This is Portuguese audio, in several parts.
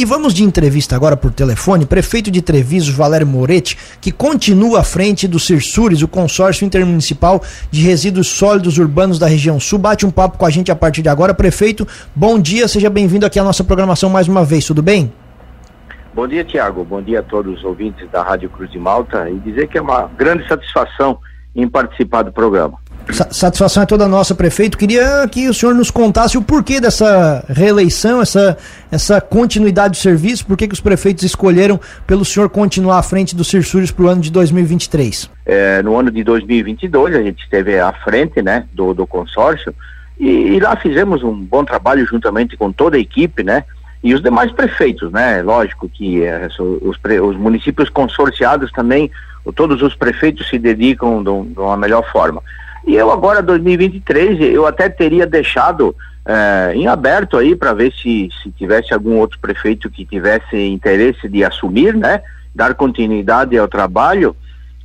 E vamos de entrevista agora por telefone. Prefeito de Treviso, Valério Moretti, que continua à frente do Cirsures, o consórcio intermunicipal de resíduos sólidos urbanos da região sul. Bate um papo com a gente a partir de agora. Prefeito, bom dia, seja bem-vindo aqui à nossa programação mais uma vez, tudo bem? Bom dia, Tiago. Bom dia a todos os ouvintes da Rádio Cruz de Malta e dizer que é uma grande satisfação em participar do programa. Satisfação é toda nossa, prefeito. Queria que o senhor nos contasse o porquê dessa reeleição, essa, essa continuidade do serviço, por que os prefeitos escolheram pelo senhor continuar à frente do Cirsures para o ano de 2023. É, no ano de 2022 a gente esteve à frente né, do, do consórcio e, e, lá fizemos um bom trabalho juntamente com toda a equipe, né? E os demais prefeitos, né? Lógico que é, os, os municípios consorciados também, todos os prefeitos se dedicam de uma melhor forma. E eu agora, 2023, eu até teria deixado é, em aberto aí para ver se, se tivesse algum outro prefeito que tivesse interesse de assumir, né? Dar continuidade ao trabalho,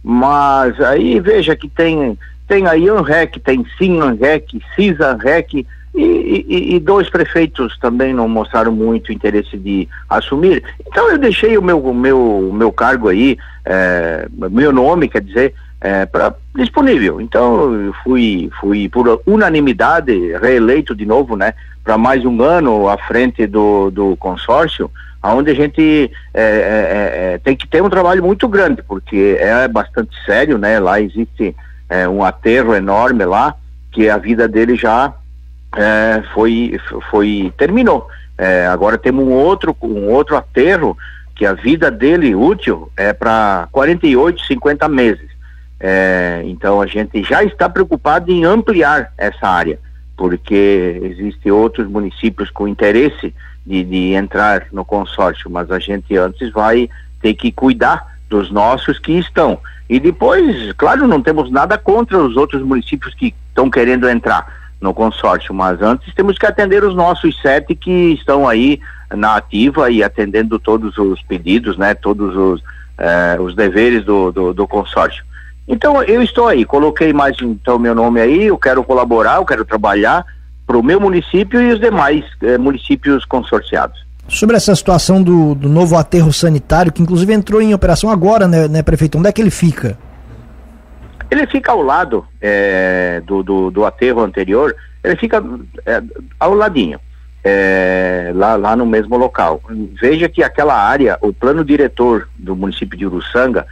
mas aí veja que tem tem a IANREC, tem SINANREC, CISANREC e, e, e, dois prefeitos também não mostraram muito interesse de assumir. Então eu deixei o meu, meu, meu cargo aí, é, meu nome, quer dizer, é, pra, disponível. Então, eu fui, fui por unanimidade reeleito de novo, né, para mais um ano à frente do, do consórcio, onde a gente é, é, é, é, tem que ter um trabalho muito grande, porque é bastante sério, né? Lá existe é, um aterro enorme lá, que a vida dele já foi, foi terminou. agora temos um outro, um outro aterro que a vida dele útil é para 48, 50 meses. É, então a gente já está preocupado em ampliar essa área, porque existem outros municípios com interesse de, de entrar no consórcio, mas a gente antes vai ter que cuidar dos nossos que estão. E depois, claro, não temos nada contra os outros municípios que estão querendo entrar no consórcio, mas antes temos que atender os nossos sete que estão aí na ativa e atendendo todos os pedidos, né, todos os, eh, os deveres do, do, do consórcio. Então eu estou aí, coloquei mais então meu nome aí, eu quero colaborar, eu quero trabalhar para o meu município e os demais eh, municípios consorciados. Sobre essa situação do, do, novo aterro sanitário, que inclusive entrou em operação agora, né, né, prefeito? Onde é que ele fica? Ele fica ao lado é, do, do, do, aterro anterior, ele fica é, ao ladinho, é, lá, lá no mesmo local. Veja que aquela área, o plano diretor do município de Uruçanga,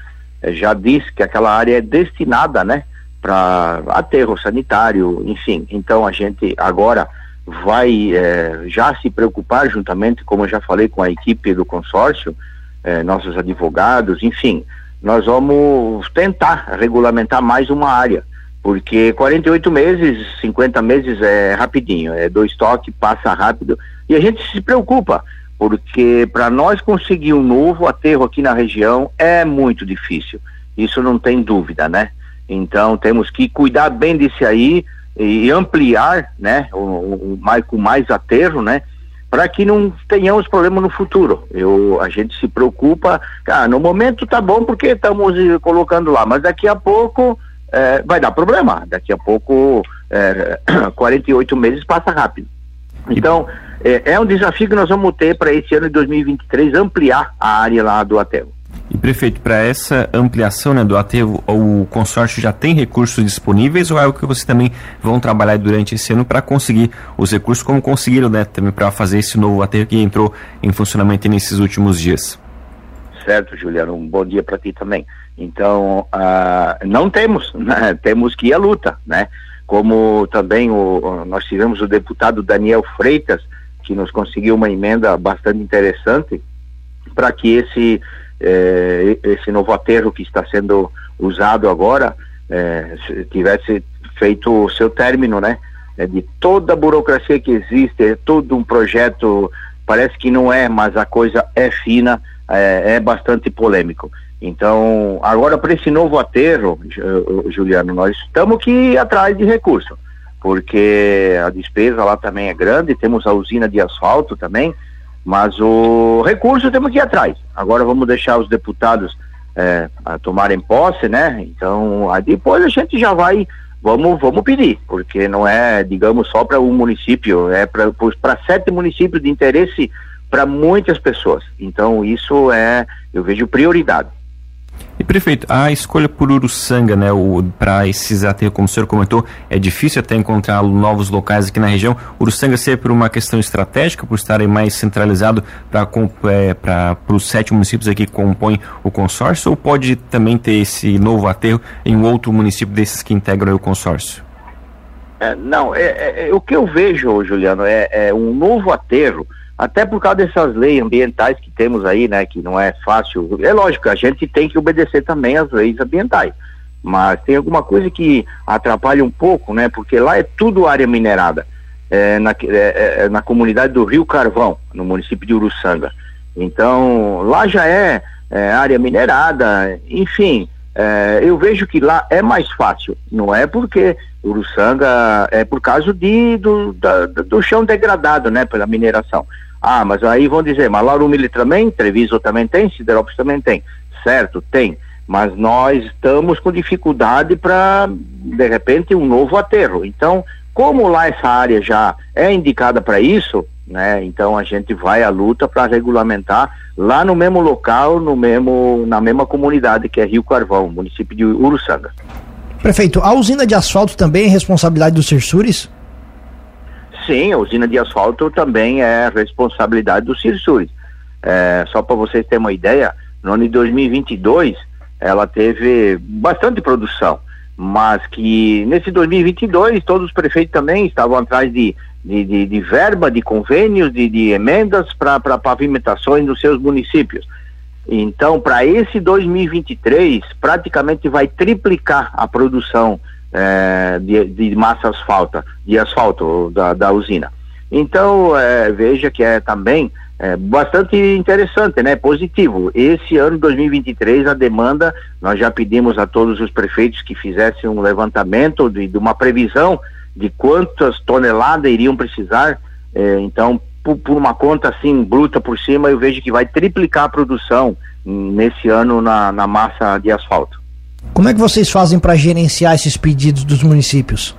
já disse que aquela área é destinada, né, para aterro sanitário, enfim. Então a gente agora vai é, já se preocupar juntamente, como eu já falei com a equipe do consórcio, é, nossos advogados, enfim, nós vamos tentar regulamentar mais uma área, porque 48 meses, 50 meses é rapidinho, é dois toques, passa rápido, e a gente se preocupa porque para nós conseguir um novo aterro aqui na região é muito difícil. Isso não tem dúvida, né? Então temos que cuidar bem disso aí e ampliar, né, o, o, mais, com mais aterro, né, para que não tenhamos problema no futuro. Eu, a gente se preocupa, cara, no momento tá bom porque estamos colocando lá, mas daqui a pouco é, vai dar problema. Daqui a pouco é, 48 meses passa rápido. Então, é, é um desafio que nós vamos ter para esse ano de 2023 ampliar a área lá do aterro. E prefeito, para essa ampliação né, do aterro, o consórcio já tem recursos disponíveis ou é o que vocês também vão trabalhar durante esse ano para conseguir os recursos, como conseguiram né, também para fazer esse novo aterro que entrou em funcionamento nesses últimos dias? Certo, Juliano, um bom dia para ti também. Então, uh, não temos, né, temos que ir à luta, né? Como também o, nós tivemos o deputado Daniel Freitas, que nos conseguiu uma emenda bastante interessante para que esse eh, esse novo aterro que está sendo usado agora eh, tivesse feito o seu término, né? É de toda a burocracia que existe, é todo um projeto, parece que não é, mas a coisa é fina, é, é bastante polêmico. Então, agora para esse novo aterro, Juliano, nós estamos ir atrás de recurso porque a despesa lá também é grande, temos a usina de asfalto também, mas o recurso temos que ir atrás. Agora vamos deixar os deputados é, tomarem posse, né? Então, aí depois a gente já vai, vamos, vamos pedir, porque não é, digamos, só para um município, é para sete municípios de interesse para muitas pessoas. Então isso é, eu vejo prioridade. E prefeito, a escolha por Uruçanga, né, para esses aterros, como o senhor comentou, é difícil até encontrar novos locais aqui na região. Uruçanga ser por uma questão estratégica, por estarem mais centralizado para é, os sete municípios aqui que compõem o consórcio, ou pode também ter esse novo aterro em outro município desses que integram o consórcio? É, não, é, é, é, o que eu vejo, Juliano, é, é um novo aterro até por causa dessas leis ambientais que temos aí, né, que não é fácil. É lógico, a gente tem que obedecer também às leis ambientais, mas tem alguma coisa que atrapalha um pouco, né, porque lá é tudo área minerada, é, na, é, é, na comunidade do Rio Carvão, no município de Uruçanga. Então, lá já é, é área minerada, enfim, é, eu vejo que lá é mais fácil, não é porque Uruçanga é por causa de, do, da, do chão degradado, né, pela mineração. Ah, mas aí vão dizer, mas Laurumile também, Treviso também tem, Siderópolis também tem. Certo, tem. Mas nós estamos com dificuldade para, de repente, um novo aterro. Então, como lá essa área já é indicada para isso, né? Então a gente vai à luta para regulamentar lá no mesmo local, no mesmo, na mesma comunidade que é Rio Carvão, município de Uruçanga. Prefeito, a usina de asfalto também é responsabilidade dos Cirsures? Sim, a usina de asfalto também é responsabilidade do Cirsures. É, só para vocês terem uma ideia, no ano de 2022 ela teve bastante produção, mas que nesse 2022 todos os prefeitos também estavam atrás de, de, de, de verba, de convênios, de, de emendas para pavimentações nos seus municípios. Então, para esse 2023, praticamente vai triplicar a produção é, de, de, massa asfalta, de asfalto da, da usina. Então, é, veja que é também é, bastante interessante, né? Positivo. Esse ano 2023, a demanda, nós já pedimos a todos os prefeitos que fizessem um levantamento de, de uma previsão de quantas toneladas iriam precisar. É, então, por, por, uma conta assim, bruta por cima, eu vejo que vai triplicar a produção nesse ano na, na massa de asfalto. Como é que vocês fazem para gerenciar esses pedidos dos municípios?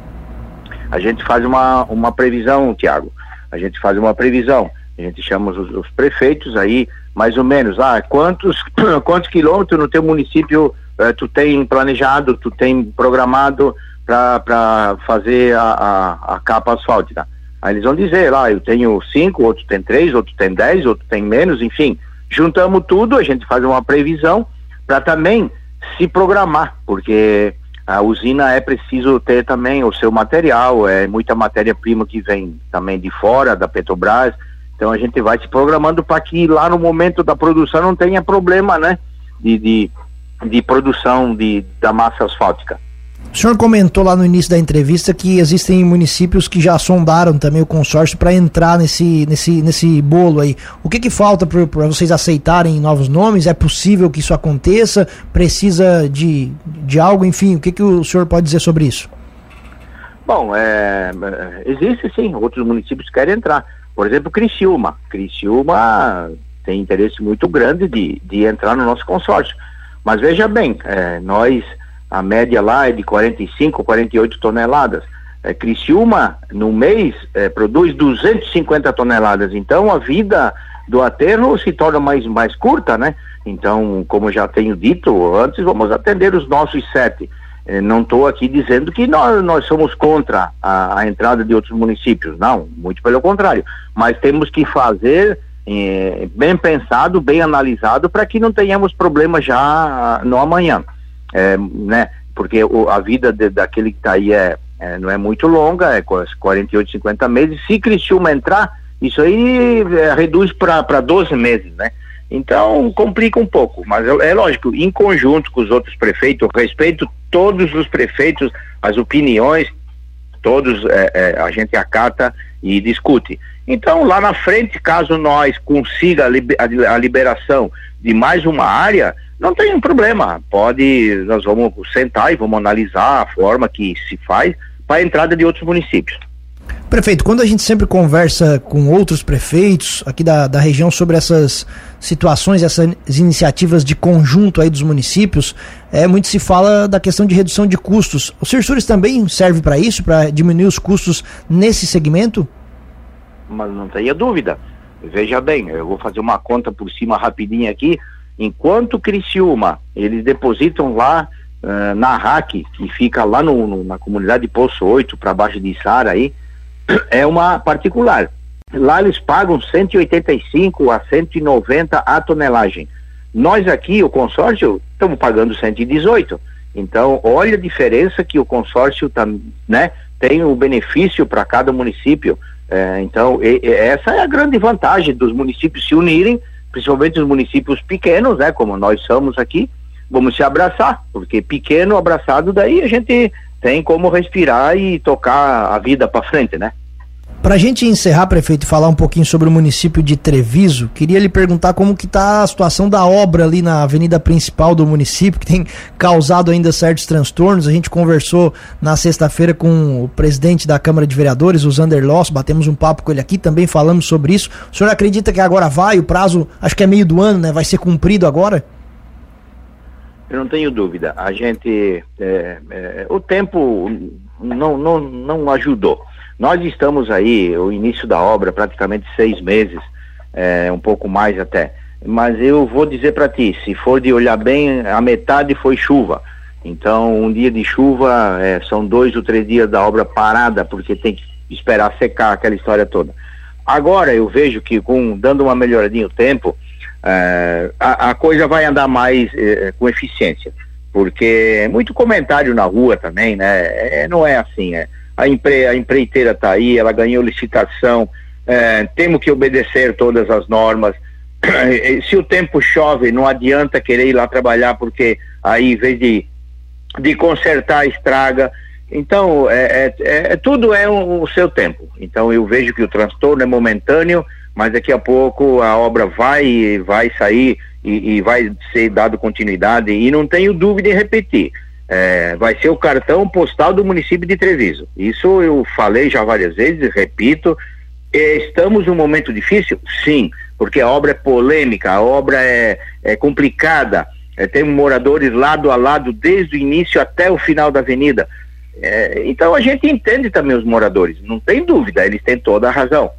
A gente faz uma, uma previsão, Tiago. A gente faz uma previsão. A gente chama os, os, prefeitos aí, mais ou menos, ah, quantos, quantos quilômetros no teu município eh, tu tem planejado, tu tem programado para fazer a, a, a, capa asfáltica? Aí eles vão dizer lá, eu tenho cinco, outro tem três, outro tem dez, outro tem menos, enfim. Juntamos tudo, a gente faz uma previsão para também se programar, porque a usina é preciso ter também o seu material, é muita matéria-prima que vem também de fora da Petrobras. Então a gente vai se programando para que lá no momento da produção não tenha problema, né? De, de, de produção de, da massa asfáltica. O senhor comentou lá no início da entrevista que existem municípios que já sondaram também o consórcio para entrar nesse, nesse, nesse bolo aí. O que, que falta para vocês aceitarem novos nomes? É possível que isso aconteça? Precisa de, de algo? Enfim, o que, que o senhor pode dizer sobre isso? Bom, é, é existe sim, outros municípios querem entrar. Por exemplo, Criciúma. Criciúma tem interesse muito grande de, de entrar no nosso consórcio. Mas veja bem, é, nós a média lá é de 45, 48 toneladas. É, Criciúma, no mês, é, produz 250 toneladas. Então, a vida do aterro se torna mais, mais curta, né? Então, como já tenho dito antes, vamos atender os nossos sete. É, não estou aqui dizendo que nós, nós somos contra a, a, entrada de outros municípios. Não, muito pelo contrário. Mas temos que fazer é, bem pensado, bem analisado, para que não tenhamos problemas já no amanhã é, né? Porque o, a vida de, daquele que está aí é, é, não é muito longa, é 48, 50 meses. Se Criciúma entrar, isso aí é, reduz para 12 meses, né? Então complica um pouco, mas é, é lógico, em conjunto com os outros prefeitos, respeito todos os prefeitos, as opiniões, todos é, é, a gente acata e discute. Então, lá na frente, caso nós consiga a liberação de mais uma área, não tem um problema. Pode, nós vamos sentar e vamos analisar a forma que se faz para a entrada de outros municípios. Prefeito, quando a gente sempre conversa com outros prefeitos aqui da, da região sobre essas situações, essas iniciativas de conjunto aí dos municípios, é muito se fala da questão de redução de custos. O Cirsures também serve para isso, para diminuir os custos nesse segmento? Mas não tenha dúvida. Veja bem, eu vou fazer uma conta por cima rapidinho aqui. Enquanto Criciúma, eles depositam lá uh, na RAC, que fica lá no, no, na comunidade de Poço 8, para baixo de Sara aí, é uma particular. Lá eles pagam 185 a 190 a tonelagem. Nós aqui, o consórcio, estamos pagando 118. Então, olha a diferença que o consórcio tá, né, tem o benefício para cada município. É, então, e, e essa é a grande vantagem dos municípios se unirem, principalmente os municípios pequenos, né, como nós somos aqui, vamos se abraçar, porque pequeno abraçado daí a gente tem como respirar e tocar a vida para frente, né? Para a gente encerrar, prefeito, e falar um pouquinho sobre o município de Treviso, queria lhe perguntar como que está a situação da obra ali na avenida principal do município, que tem causado ainda certos transtornos. A gente conversou na sexta-feira com o presidente da Câmara de Vereadores, o Zander Loss, batemos um papo com ele aqui, também falamos sobre isso. O senhor acredita que agora vai, o prazo, acho que é meio do ano, né? Vai ser cumprido agora? Eu não tenho dúvida. A gente, é, é, o tempo não, não, não ajudou. Nós estamos aí, o início da obra, praticamente seis meses, é, um pouco mais até. Mas eu vou dizer para ti, se for de olhar bem, a metade foi chuva. Então, um dia de chuva é, são dois ou três dias da obra parada, porque tem que esperar secar aquela história toda. Agora eu vejo que com dando uma melhoradinha o tempo, é, a, a, coisa vai andar mais é, com eficiência, porque é muito comentário na rua também, né? É, não é assim, é a, empre, a empreiteira está aí, ela ganhou licitação, é, temos que obedecer todas as normas. Se o tempo chove, não adianta querer ir lá trabalhar, porque aí, em vez de, de consertar, estraga. Então, é, é, é tudo é o, o seu tempo. Então, eu vejo que o transtorno é momentâneo, mas daqui a pouco a obra vai vai sair e, e vai ser dado continuidade e não tenho dúvida em repetir é, vai ser o cartão postal do município de Treviso. Isso eu falei já várias vezes, repito. Estamos num momento difícil? Sim, porque a obra é polêmica, a obra é, é complicada. É, tem moradores lado a lado desde o início até o final da avenida. É, então a gente entende também os moradores, não tem dúvida, eles têm toda a razão.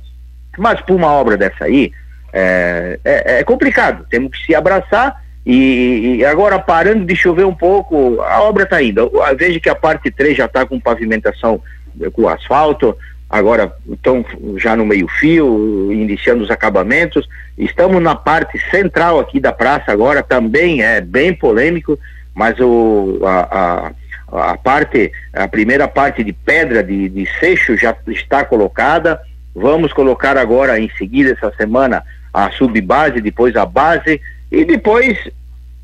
Mas por uma obra dessa aí, é, é, é complicado, temos que se abraçar e, agora, parando de chover um pouco, a obra está indo. Veja que a parte 3 já está com pavimentação eh, com asfalto, agora estão já no meio-fio, iniciando os acabamentos. Estamos na parte central aqui da praça agora, também é bem polêmico, mas o, a, a, a parte, a primeira parte de pedra, de, de seixo já está colocada. Vamos colocar agora, em seguida, essa semana, a subbase, depois a base e depois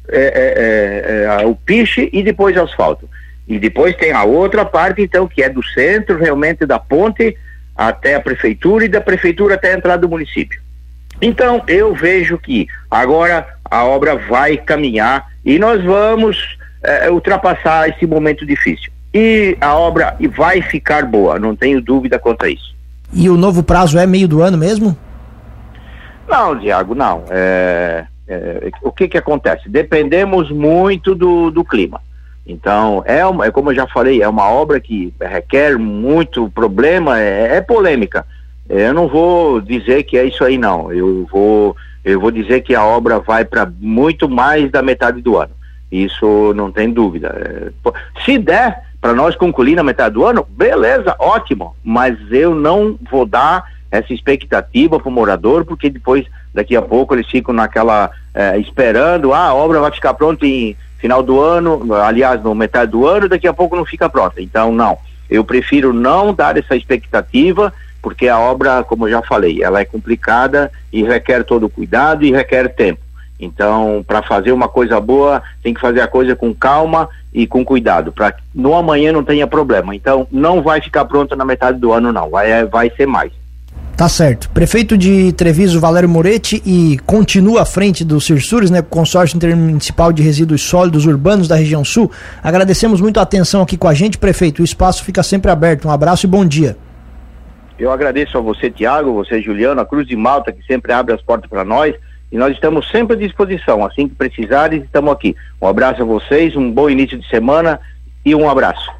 é, é, é, é o piche e depois asfalto. E depois tem a outra parte, então, que é do centro, realmente, da ponte até a prefeitura e da prefeitura até a entrada do município. Então, eu vejo que agora a obra vai caminhar e nós vamos é, ultrapassar esse momento difícil. E a obra vai ficar boa, não tenho dúvida quanto a isso. E o novo prazo é meio do ano mesmo? Não, Diago, não. É, é, o que que acontece? Dependemos muito do, do clima. Então, é, uma, é como eu já falei, é uma obra que requer muito problema, é, é polêmica. Eu não vou dizer que é isso aí, não. Eu vou, eu vou dizer que a obra vai para muito mais da metade do ano. Isso não tem dúvida. É, se der para nós concluir na metade do ano, beleza, ótimo. Mas eu não vou dar essa expectativa para o morador, porque depois, daqui a pouco, eles ficam naquela é, esperando, ah, a obra vai ficar pronta em final do ano, aliás, no metade do ano, daqui a pouco não fica pronta. Então, não. Eu prefiro não dar essa expectativa, porque a obra, como eu já falei, ela é complicada e requer todo cuidado e requer tempo. Então, para fazer uma coisa boa, tem que fazer a coisa com calma e com cuidado, para no amanhã não tenha problema. Então, não vai ficar pronta na metade do ano, não. Vai, vai ser mais. Tá certo. Prefeito de Treviso, Valério Moretti, e continua à frente do Cirsures, né, Consórcio Intermunicipal de Resíduos Sólidos Urbanos da região sul. Agradecemos muito a atenção aqui com a gente, prefeito. O espaço fica sempre aberto. Um abraço e bom dia. Eu agradeço a você, Tiago, você, Juliano, a Cruz de Malta, que sempre abre as portas para nós. E nós estamos sempre à disposição. Assim que precisarem, estamos aqui. Um abraço a vocês, um bom início de semana e um abraço.